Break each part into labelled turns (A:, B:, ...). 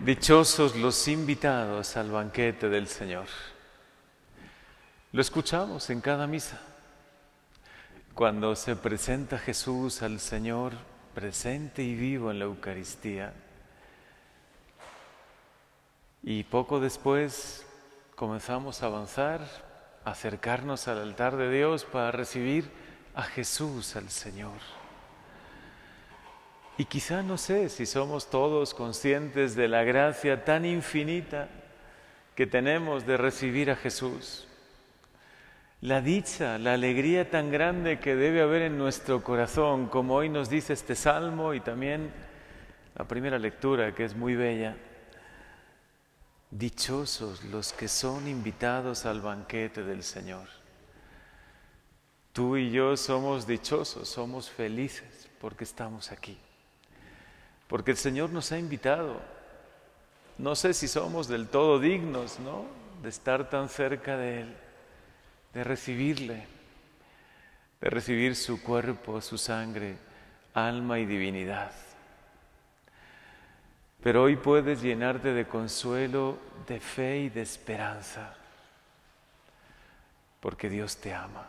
A: Dichosos los invitados al banquete del Señor. Lo escuchamos en cada misa. Cuando se presenta Jesús al Señor presente y vivo en la Eucaristía. Y poco después comenzamos a avanzar, a acercarnos al altar de Dios para recibir a Jesús, al Señor. Y quizá no sé si somos todos conscientes de la gracia tan infinita que tenemos de recibir a Jesús. La dicha, la alegría tan grande que debe haber en nuestro corazón, como hoy nos dice este salmo y también la primera lectura que es muy bella. Dichosos los que son invitados al banquete del Señor. Tú y yo somos dichosos, somos felices porque estamos aquí porque el Señor nos ha invitado. No sé si somos del todo dignos, ¿no? De estar tan cerca de Él, de recibirle, de recibir su cuerpo, su sangre, alma y divinidad. Pero hoy puedes llenarte de consuelo, de fe y de esperanza, porque Dios te ama,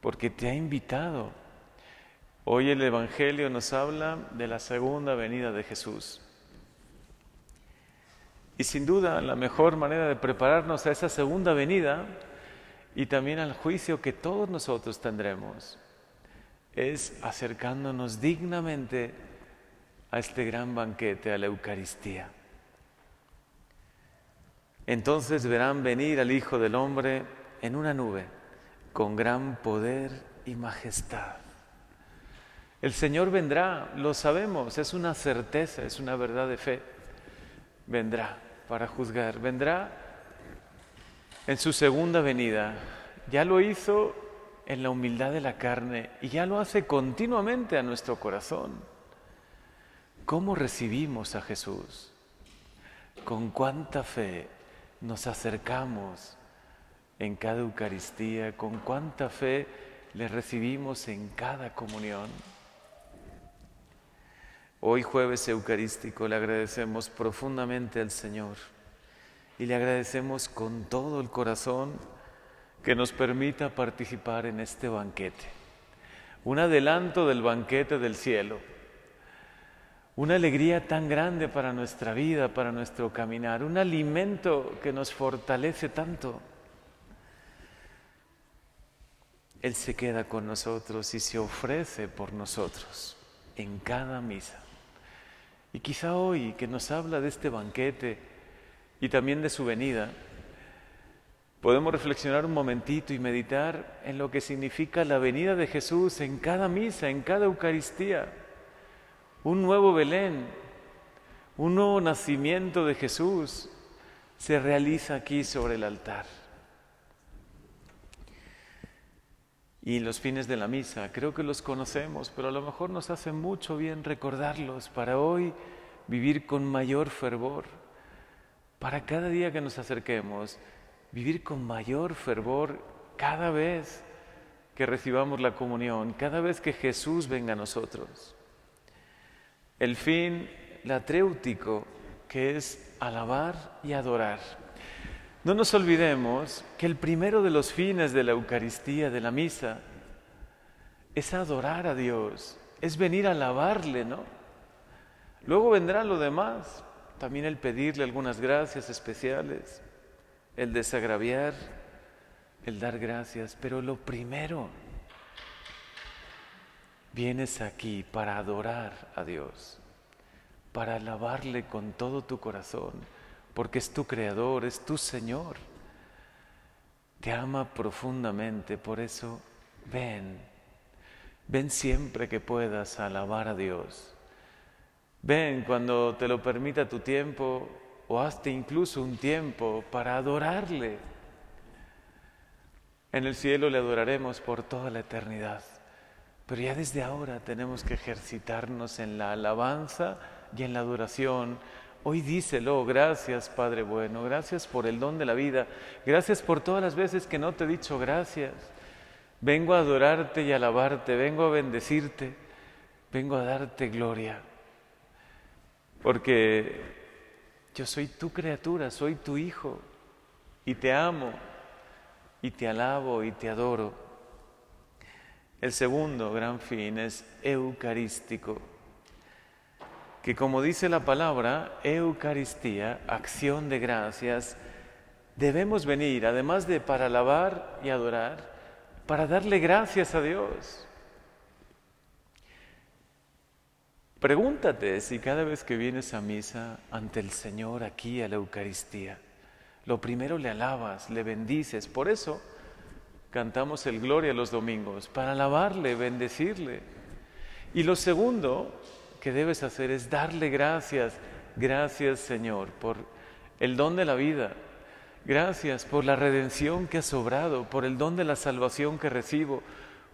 A: porque te ha invitado Hoy el Evangelio nos habla de la segunda venida de Jesús. Y sin duda la mejor manera de prepararnos a esa segunda venida y también al juicio que todos nosotros tendremos es acercándonos dignamente a este gran banquete, a la Eucaristía. Entonces verán venir al Hijo del Hombre en una nube con gran poder y majestad. El Señor vendrá, lo sabemos, es una certeza, es una verdad de fe. Vendrá para juzgar, vendrá en su segunda venida. Ya lo hizo en la humildad de la carne y ya lo hace continuamente a nuestro corazón. ¿Cómo recibimos a Jesús? ¿Con cuánta fe nos acercamos en cada Eucaristía? ¿Con cuánta fe le recibimos en cada comunión? Hoy jueves eucarístico le agradecemos profundamente al Señor y le agradecemos con todo el corazón que nos permita participar en este banquete. Un adelanto del banquete del cielo. Una alegría tan grande para nuestra vida, para nuestro caminar. Un alimento que nos fortalece tanto. Él se queda con nosotros y se ofrece por nosotros en cada misa. Y quizá hoy que nos habla de este banquete y también de su venida, podemos reflexionar un momentito y meditar en lo que significa la venida de Jesús en cada misa, en cada Eucaristía. Un nuevo Belén, un nuevo nacimiento de Jesús se realiza aquí sobre el altar. Y los fines de la misa. Creo que los conocemos, pero a lo mejor nos hace mucho bien recordarlos para hoy vivir con mayor fervor. Para cada día que nos acerquemos, vivir con mayor fervor cada vez que recibamos la comunión, cada vez que Jesús venga a nosotros. El fin latréutico, que es alabar y adorar. No nos olvidemos que el primero de los fines de la Eucaristía, de la misa, es adorar a Dios, es venir a alabarle, ¿no? Luego vendrá lo demás, también el pedirle algunas gracias especiales, el desagraviar, el dar gracias, pero lo primero, vienes aquí para adorar a Dios, para alabarle con todo tu corazón porque es tu creador, es tu Señor. Te ama profundamente, por eso ven, ven siempre que puedas alabar a Dios. Ven cuando te lo permita tu tiempo o hazte incluso un tiempo para adorarle. En el cielo le adoraremos por toda la eternidad, pero ya desde ahora tenemos que ejercitarnos en la alabanza y en la adoración Hoy díselo, gracias Padre bueno, gracias por el don de la vida, gracias por todas las veces que no te he dicho gracias. Vengo a adorarte y alabarte, vengo a bendecirte, vengo a darte gloria. Porque yo soy tu criatura, soy tu hijo y te amo y te alabo y te adoro. El segundo gran fin es eucarístico, que como dice la palabra, Eucaristía, acción de gracias, debemos venir, además de para alabar y adorar, para darle gracias a Dios. Pregúntate si cada vez que vienes a misa ante el Señor aquí a la Eucaristía, lo primero le alabas, le bendices. Por eso cantamos el Gloria los domingos, para alabarle, bendecirle. Y lo segundo que debes hacer es darle gracias. Gracias Señor por el don de la vida. Gracias por la redención que has sobrado, por el don de la salvación que recibo,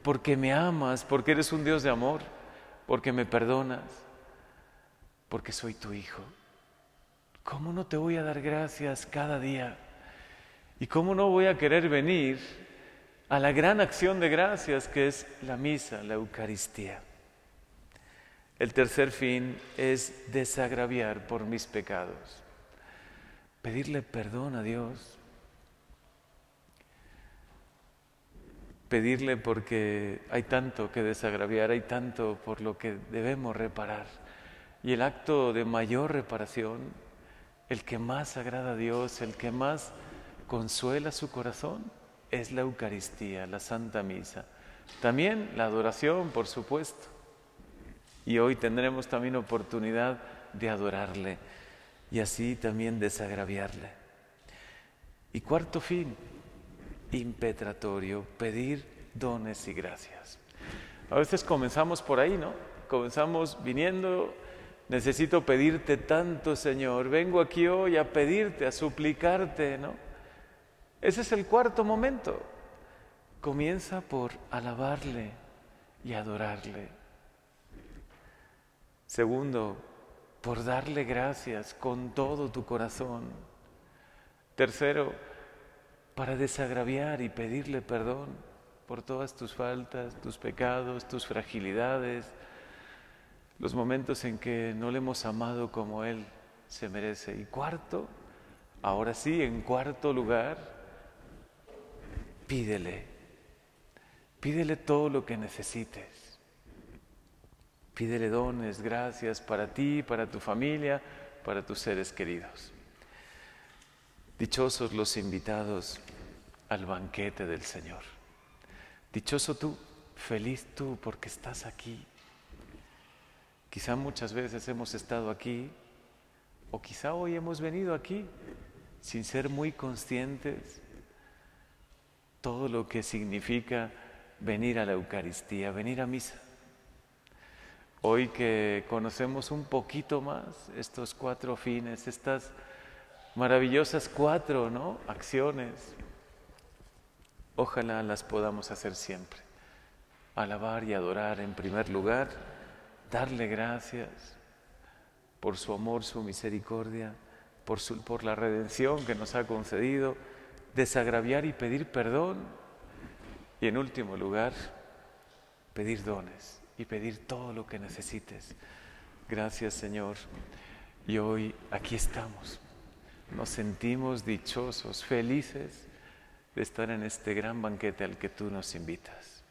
A: porque me amas, porque eres un Dios de amor, porque me perdonas, porque soy tu hijo. ¿Cómo no te voy a dar gracias cada día? ¿Y cómo no voy a querer venir a la gran acción de gracias que es la misa, la Eucaristía? El tercer fin es desagraviar por mis pecados, pedirle perdón a Dios, pedirle porque hay tanto que desagraviar, hay tanto por lo que debemos reparar. Y el acto de mayor reparación el que más agrada a Dios, el que más consuela su corazón, es la Eucaristía, la Santa Misa. También la adoración, por supuesto. Y hoy tendremos también oportunidad de adorarle y así también desagraviarle. Y cuarto fin, impetratorio, pedir dones y gracias. A veces comenzamos por ahí, ¿no? Comenzamos viniendo Necesito pedirte tanto, Señor. Vengo aquí hoy a pedirte, a suplicarte, ¿no? Ese es el cuarto momento. Comienza por alabarle y adorarle. Segundo, por darle gracias con todo tu corazón. Tercero, para desagraviar y pedirle perdón por todas tus faltas, tus pecados, tus fragilidades, los momentos en que no le hemos amado como Él se merece. Y cuarto, ahora sí, en cuarto lugar, pídele, pídele todo lo que necesites. Pídele dones, gracias para ti, para tu familia, para tus seres queridos. Dichosos los invitados al banquete del Señor. Dichoso tú, feliz tú porque estás aquí. Quizá muchas veces hemos estado aquí o quizá hoy hemos venido aquí sin ser muy conscientes todo lo que significa venir a la Eucaristía, venir a misa. Hoy que conocemos un poquito más estos cuatro fines, estas maravillosas cuatro ¿no? acciones, ojalá las podamos hacer siempre. Alabar y adorar en primer lugar darle gracias por su amor, su misericordia, por, por la redención que nos ha concedido, desagraviar y pedir perdón. Y en último lugar, pedir dones y pedir todo lo que necesites. Gracias Señor. Y hoy aquí estamos. Nos sentimos dichosos, felices de estar en este gran banquete al que tú nos invitas.